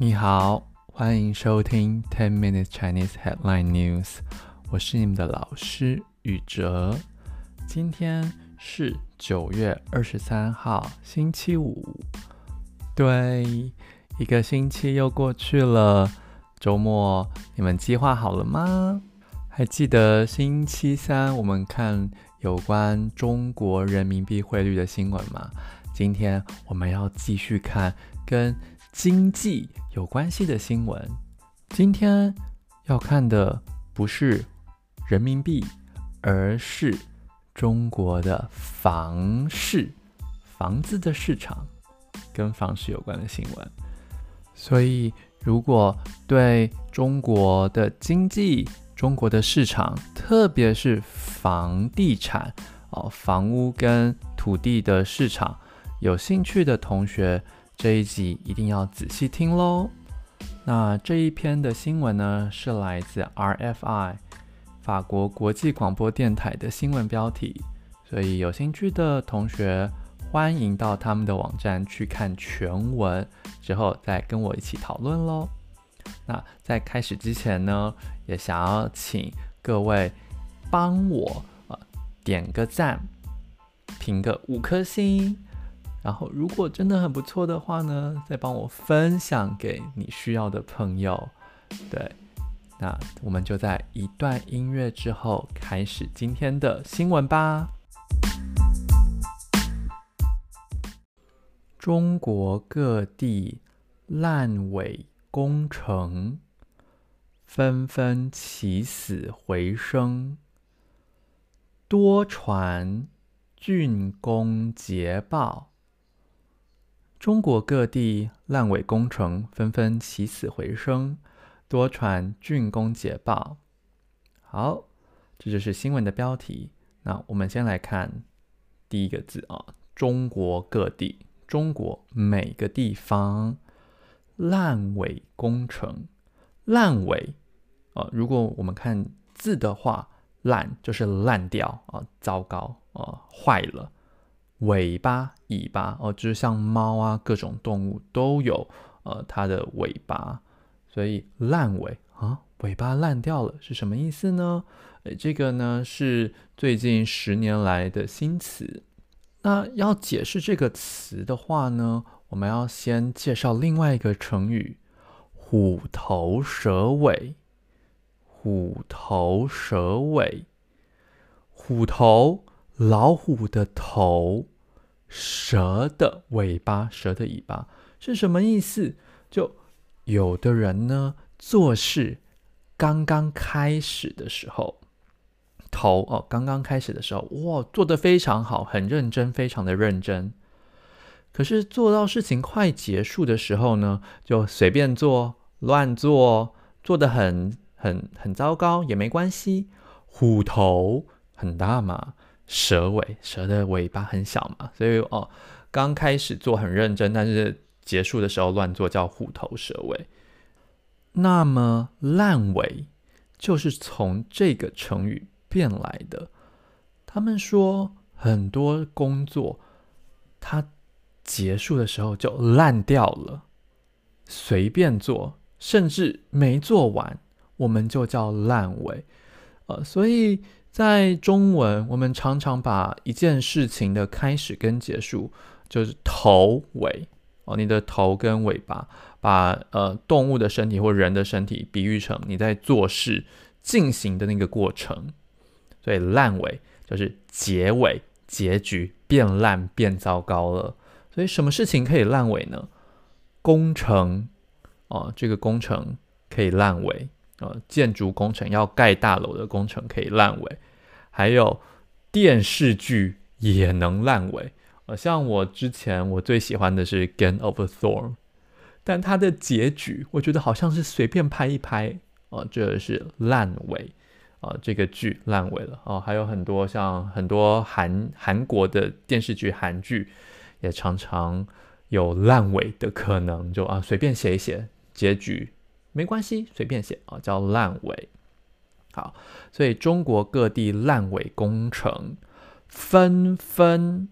你好，欢迎收听 Ten Minutes Chinese Headline News。我是你们的老师宇哲。今天是九月二十三号，星期五。对，一个星期又过去了。周末你们计划好了吗？还记得星期三我们看有关中国人民币汇率的新闻吗？今天我们要继续看跟经济有关系的新闻。今天要看的不是人民币，而是中国的房市，房子的市场，跟房市有关的新闻。所以，如果对中国的经济，中国的市场，特别是房地产哦，房屋跟土地的市场。有兴趣的同学，这一集一定要仔细听喽。那这一篇的新闻呢，是来自 RFI 法国国际广播电台的新闻标题，所以有兴趣的同学欢迎到他们的网站去看全文，之后再跟我一起讨论喽。那在开始之前呢，也想要请各位帮我呃点个赞，评个五颗星。然后，如果真的很不错的话呢，再帮我分享给你需要的朋友。对，那我们就在一段音乐之后开始今天的新闻吧。中国各地烂尾工程纷纷起死回生，多传竣工捷报。中国各地烂尾工程纷纷起死回生，多传竣工捷报。好，这就是新闻的标题。那我们先来看第一个字啊，中国各地，中国每个地方烂尾工程，烂尾啊，如果我们看字的话，烂就是烂掉啊，糟糕啊，坏了。尾巴、尾巴哦，就是像猫啊，各种动物都有呃它的尾巴，所以烂尾啊，尾巴烂掉了是什么意思呢？诶，这个呢是最近十年来的新词。那要解释这个词的话呢，我们要先介绍另外一个成语“虎头蛇尾”。虎头蛇尾，虎头。老虎的头，蛇的尾巴，蛇的尾巴是什么意思？就有的人呢，做事刚刚开始的时候，头哦，刚刚开始的时候，哇，做得非常好，很认真，非常的认真。可是做到事情快结束的时候呢，就随便做，乱做，做得很很很糟糕，也没关系。虎头很大嘛。蛇尾，蛇的尾巴很小嘛，所以哦，刚开始做很认真，但是结束的时候乱做，叫虎头蛇尾。那么烂尾就是从这个成语变来的。他们说很多工作它结束的时候就烂掉了，随便做，甚至没做完，我们就叫烂尾。呃，所以。在中文，我们常常把一件事情的开始跟结束，就是头尾哦，你的头跟尾巴，把呃动物的身体或人的身体比喻成你在做事进行的那个过程，所以烂尾就是结尾，结局变烂变糟糕了。所以什么事情可以烂尾呢？工程哦，这个工程可以烂尾。呃，建筑工程要盖大楼的工程可以烂尾，还有电视剧也能烂尾。呃，像我之前我最喜欢的是《Game of Thorns，》，但它的结局我觉得好像是随便拍一拍，哦、呃，这是烂尾，啊、这个剧烂尾了。哦、还有很多像很多韩韩国的电视剧、韩剧也常常有烂尾的可能，就啊随便写一写结局。没关系，随便写啊，叫烂尾。好，所以中国各地烂尾工程纷纷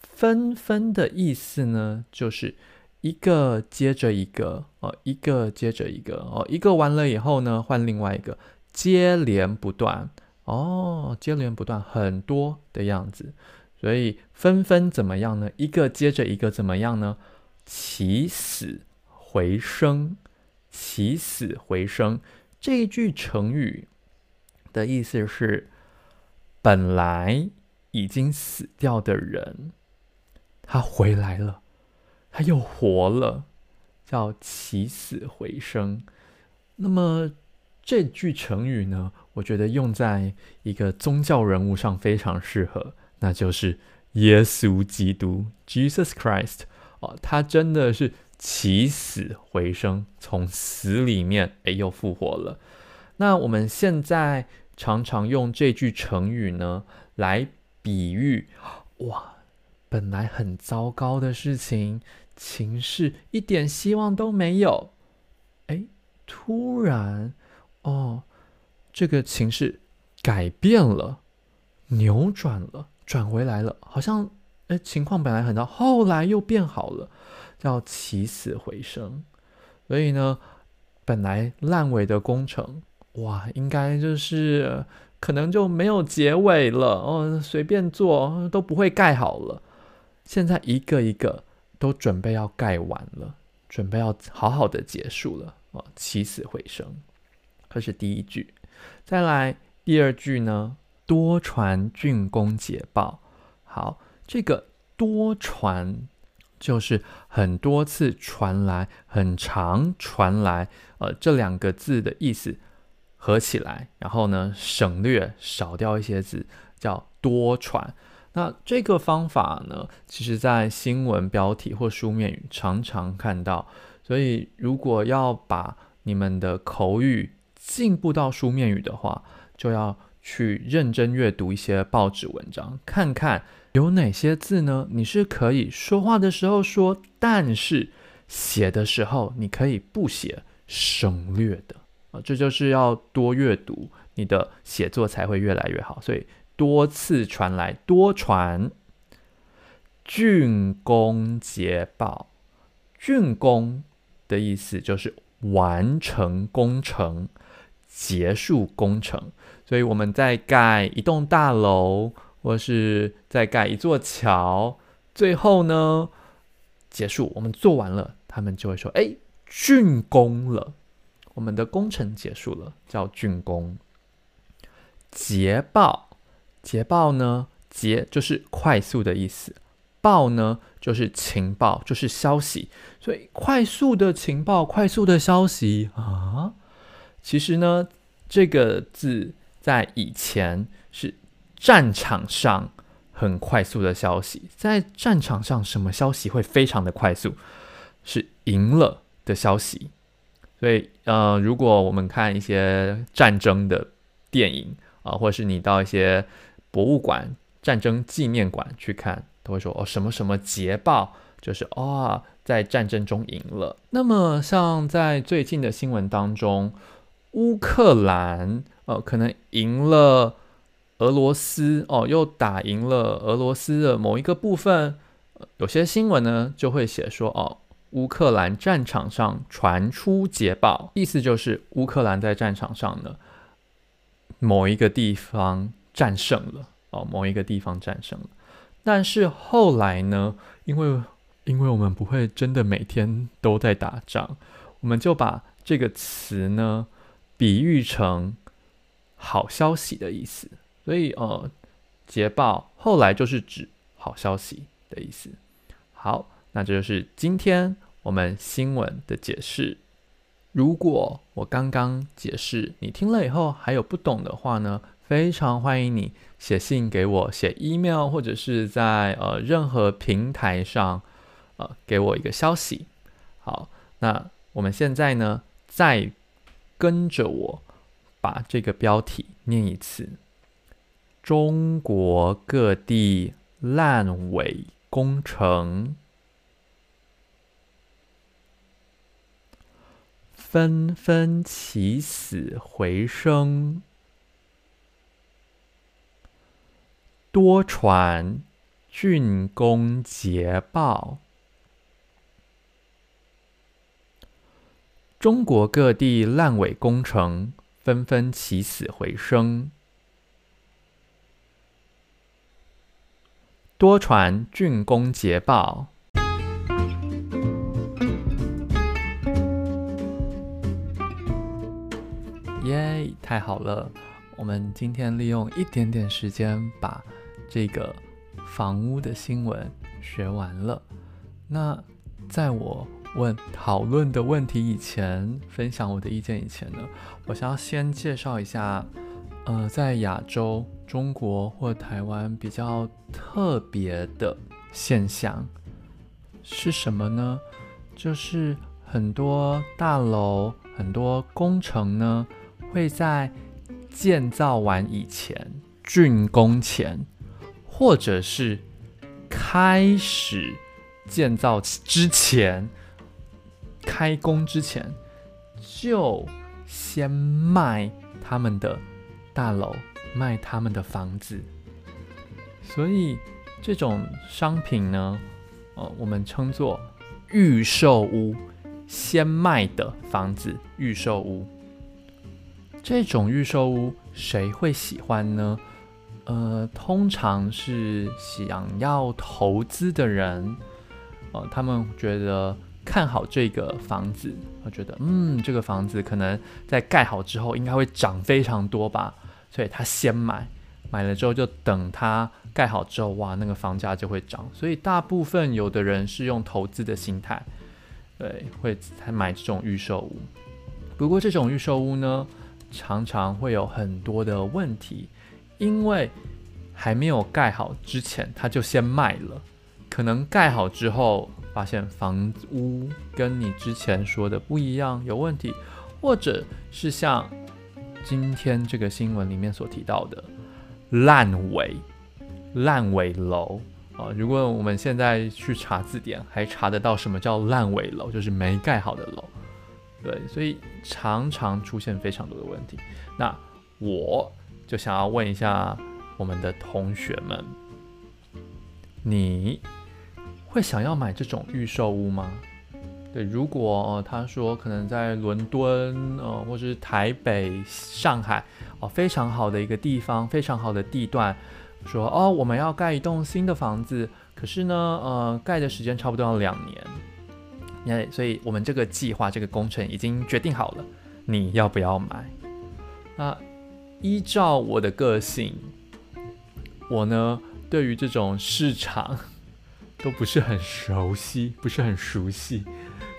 纷纷的意思呢，就是一个接着一个哦，一个接着一个哦，一个完了以后呢，换另外一个，接连不断哦，接连不断很多的样子，所以纷纷怎么样呢？一个接着一个怎么样呢？起死回生，起死回生这一句成语的意思是，本来已经死掉的人，他回来了。他又活了，叫起死回生。那么这句成语呢，我觉得用在一个宗教人物上非常适合，那就是耶稣基督 （Jesus Christ）。哦，他真的是起死回生，从死里面哎又复活了。那我们现在常常用这句成语呢，来比喻哇，本来很糟糕的事情。情势一点希望都没有，哎，突然，哦，这个情势改变了，扭转了，转回来了，好像，哎，情况本来很糟，后来又变好了，叫起死回生。所以呢，本来烂尾的工程，哇，应该就是可能就没有结尾了，哦，随便做都不会盖好了。现在一个一个。都准备要盖完了，准备要好好的结束了哦，起死回生，这是第一句。再来第二句呢，多传郡公捷报。好，这个多传就是很多次传来，很长传来，呃，这两个字的意思合起来，然后呢，省略少掉一些字，叫多传。那这个方法呢，其实在新闻标题或书面语常常看到，所以如果要把你们的口语进步到书面语的话，就要去认真阅读一些报纸文章，看看有哪些字呢，你是可以说话的时候说，但是写的时候你可以不写，省略的啊，这就是要多阅读，你的写作才会越来越好，所以。多次传来，多传。郡公捷报，郡公的意思就是完成工程、结束工程。所以我们在盖一栋大楼，或是在盖一座桥，最后呢，结束，我们做完了，他们就会说：“哎，竣工了，我们的工程结束了，叫竣工。”捷报。捷报呢？捷就是快速的意思，报呢就是情报，就是消息。所以快速的情报，快速的消息啊，其实呢，这个字在以前是战场上很快速的消息。在战场上，什么消息会非常的快速？是赢了的消息。所以，呃，如果我们看一些战争的电影啊，或是你到一些博物馆、战争纪念馆去看，都会说哦，什么什么捷报，就是哦，在战争中赢了。那么，像在最近的新闻当中，乌克兰哦，可能赢了俄罗斯哦，又打赢了俄罗斯的某一个部分。有些新闻呢就会写说哦，乌克兰战场上传出捷报，意思就是乌克兰在战场上呢某一个地方。战胜了哦，某一个地方战胜了，但是后来呢？因为因为我们不会真的每天都在打仗，我们就把这个词呢比喻成好消息的意思，所以呃，捷报后来就是指好消息的意思。好，那这就是今天我们新闻的解释。如果我刚刚解释你听了以后还有不懂的话呢？非常欢迎你写信给我，写 email 或者是在呃任何平台上呃给我一个消息。好，那我们现在呢，再跟着我把这个标题念一次：中国各地烂尾工程。纷纷起死回生。多传竣工捷报，中国各地烂尾工程纷纷起死回生。多传竣工捷报。耶太好了！我们今天利用一点点时间把这个房屋的新闻学完了。那在我问讨论的问题以前，分享我的意见以前呢，我想要先介绍一下，呃，在亚洲、中国或台湾比较特别的现象是什么呢？就是很多大楼、很多工程呢，会在建造完以前、竣工前，或者是开始建造之前。开工之前就先卖他们的大楼，卖他们的房子，所以这种商品呢，呃，我们称作预售屋，先卖的房子，预售屋。这种预售屋谁会喜欢呢？呃，通常是想要投资的人，呃，他们觉得。看好这个房子，我觉得，嗯，这个房子可能在盖好之后应该会涨非常多吧，所以他先买，买了之后就等它盖好之后，哇，那个房价就会涨。所以大部分有的人是用投资的心态，对，会才买这种预售屋。不过这种预售屋呢，常常会有很多的问题，因为还没有盖好之前，他就先卖了，可能盖好之后。发现房屋跟你之前说的不一样，有问题，或者是像今天这个新闻里面所提到的烂尾烂尾楼啊。如果我们现在去查字典，还查得到什么叫烂尾楼，就是没盖好的楼。对，所以常常出现非常多的问题。那我就想要问一下我们的同学们，你，会想要买这种预售屋吗？对，如果、他说可能在伦敦，呃，或是台北、上海，哦、非常好的一个地方，非常好的地段，说哦，我们要盖一栋新的房子，可是呢，呃，盖的时间差不多要两年，那所以我们这个计划、这个工程已经决定好了，你要不要买？那依照我的个性，我呢，对于这种市场。都不是很熟悉，不是很熟悉，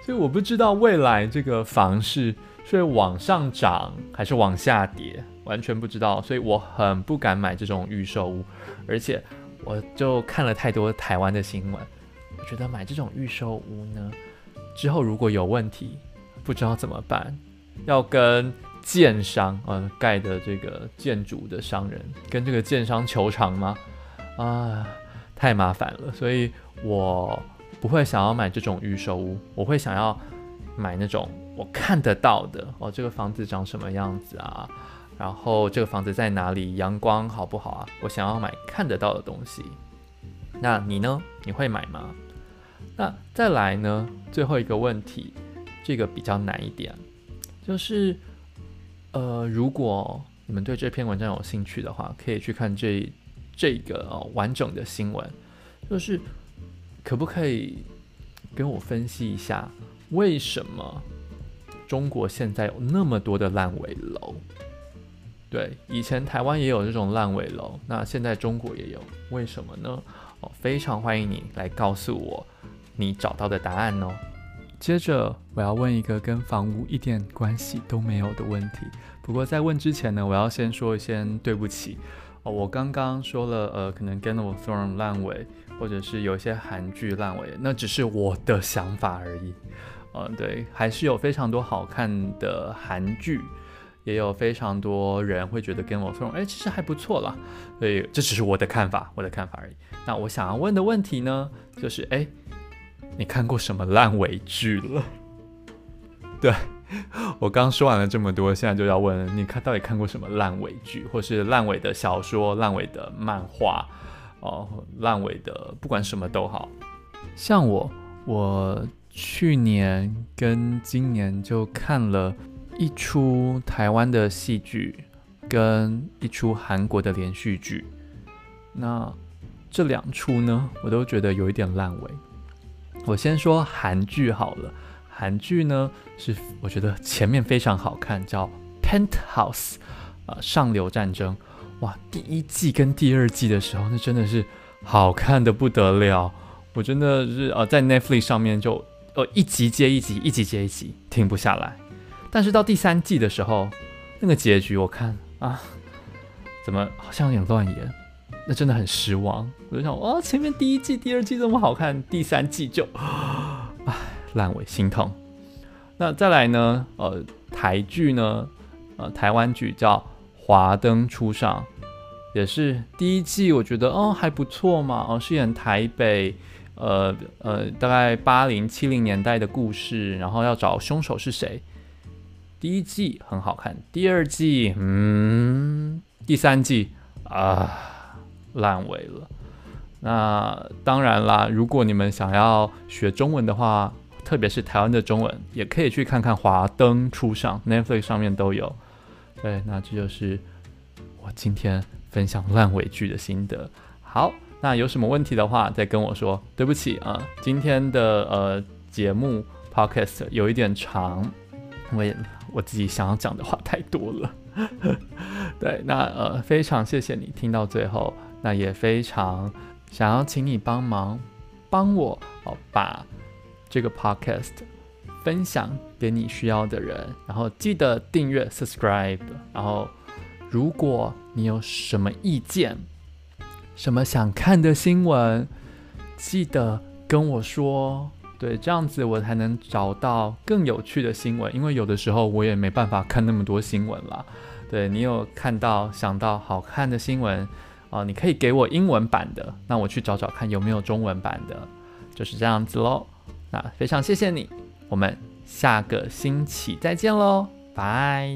所以我不知道未来这个房市是往上涨还是往下跌，完全不知道，所以我很不敢买这种预售屋，而且我就看了太多台湾的新闻，我觉得买这种预售屋呢，之后如果有问题，不知道怎么办，要跟建商，呃，盖的这个建筑的商人跟这个建商求偿吗？啊，太麻烦了，所以。我不会想要买这种预售屋，我会想要买那种我看得到的哦，这个房子长什么样子啊？然后这个房子在哪里？阳光好不好啊？我想要买看得到的东西。那你呢？你会买吗？那再来呢？最后一个问题，这个比较难一点，就是呃，如果你们对这篇文章有兴趣的话，可以去看这这个哦完整的新闻，就是。可不可以跟我分析一下，为什么中国现在有那么多的烂尾楼？对，以前台湾也有这种烂尾楼，那现在中国也有，为什么呢？哦，非常欢迎你来告诉我你找到的答案哦。接着我要问一个跟房屋一点关系都没有的问题，不过在问之前呢，我要先说一声对不起哦，我刚刚说了，呃，可能 Genowth 烂尾。或者是有一些韩剧烂尾，那只是我的想法而已。嗯，对，还是有非常多好看的韩剧，也有非常多人会觉得《Genowth》哎，其实还不错啦。所以这只是我的看法，我的看法而已。那我想要问的问题呢，就是哎，你看过什么烂尾剧了？对，我刚说完了这么多，现在就要问你看到底看过什么烂尾剧，或是烂尾的小说、烂尾的漫画？哦，烂尾的，不管什么都好，像我，我去年跟今年就看了一出台湾的戏剧，跟一出韩国的连续剧。那这两出呢，我都觉得有一点烂尾。我先说韩剧好了，韩剧呢是我觉得前面非常好看，叫《Penthouse》呃，上流战争。哇，第一季跟第二季的时候，那真的是好看的不得了。我真的是呃，在 Netflix 上面就呃一集接一集，一集接一集，停不下来。但是到第三季的时候，那个结局我看啊，怎么好像有点乱演，那真的很失望。我就想，哇，前面第一季、第二季这么好看，第三季就唉烂尾，心疼。那再来呢？呃，台剧呢？呃，台湾剧叫《华灯初上》，也是第一季，我觉得哦还不错嘛。哦，是演台北，呃呃，大概八零七零年代的故事，然后要找凶手是谁。第一季很好看，第二季，嗯，第三季啊，烂尾了。那当然啦，如果你们想要学中文的话，特别是台湾的中文，也可以去看看《华灯初上》，Netflix 上面都有。对，那这就是我今天分享烂尾剧的心得。好，那有什么问题的话，再跟我说。对不起啊，今天的呃节目 Podcast 有一点长，我也我自己想要讲的话太多了。对，那呃非常谢谢你听到最后，那也非常。想要请你帮忙，帮我哦，把这个 podcast 分享给你需要的人，然后记得订阅 subscribe。然后，如果你有什么意见，什么想看的新闻，记得跟我说。对，这样子我才能找到更有趣的新闻。因为有的时候我也没办法看那么多新闻啦。对，你有看到想到好看的新闻。哦，你可以给我英文版的，那我去找找看有没有中文版的，就是这样子喽。那非常谢谢你，我们下个星期再见喽，拜。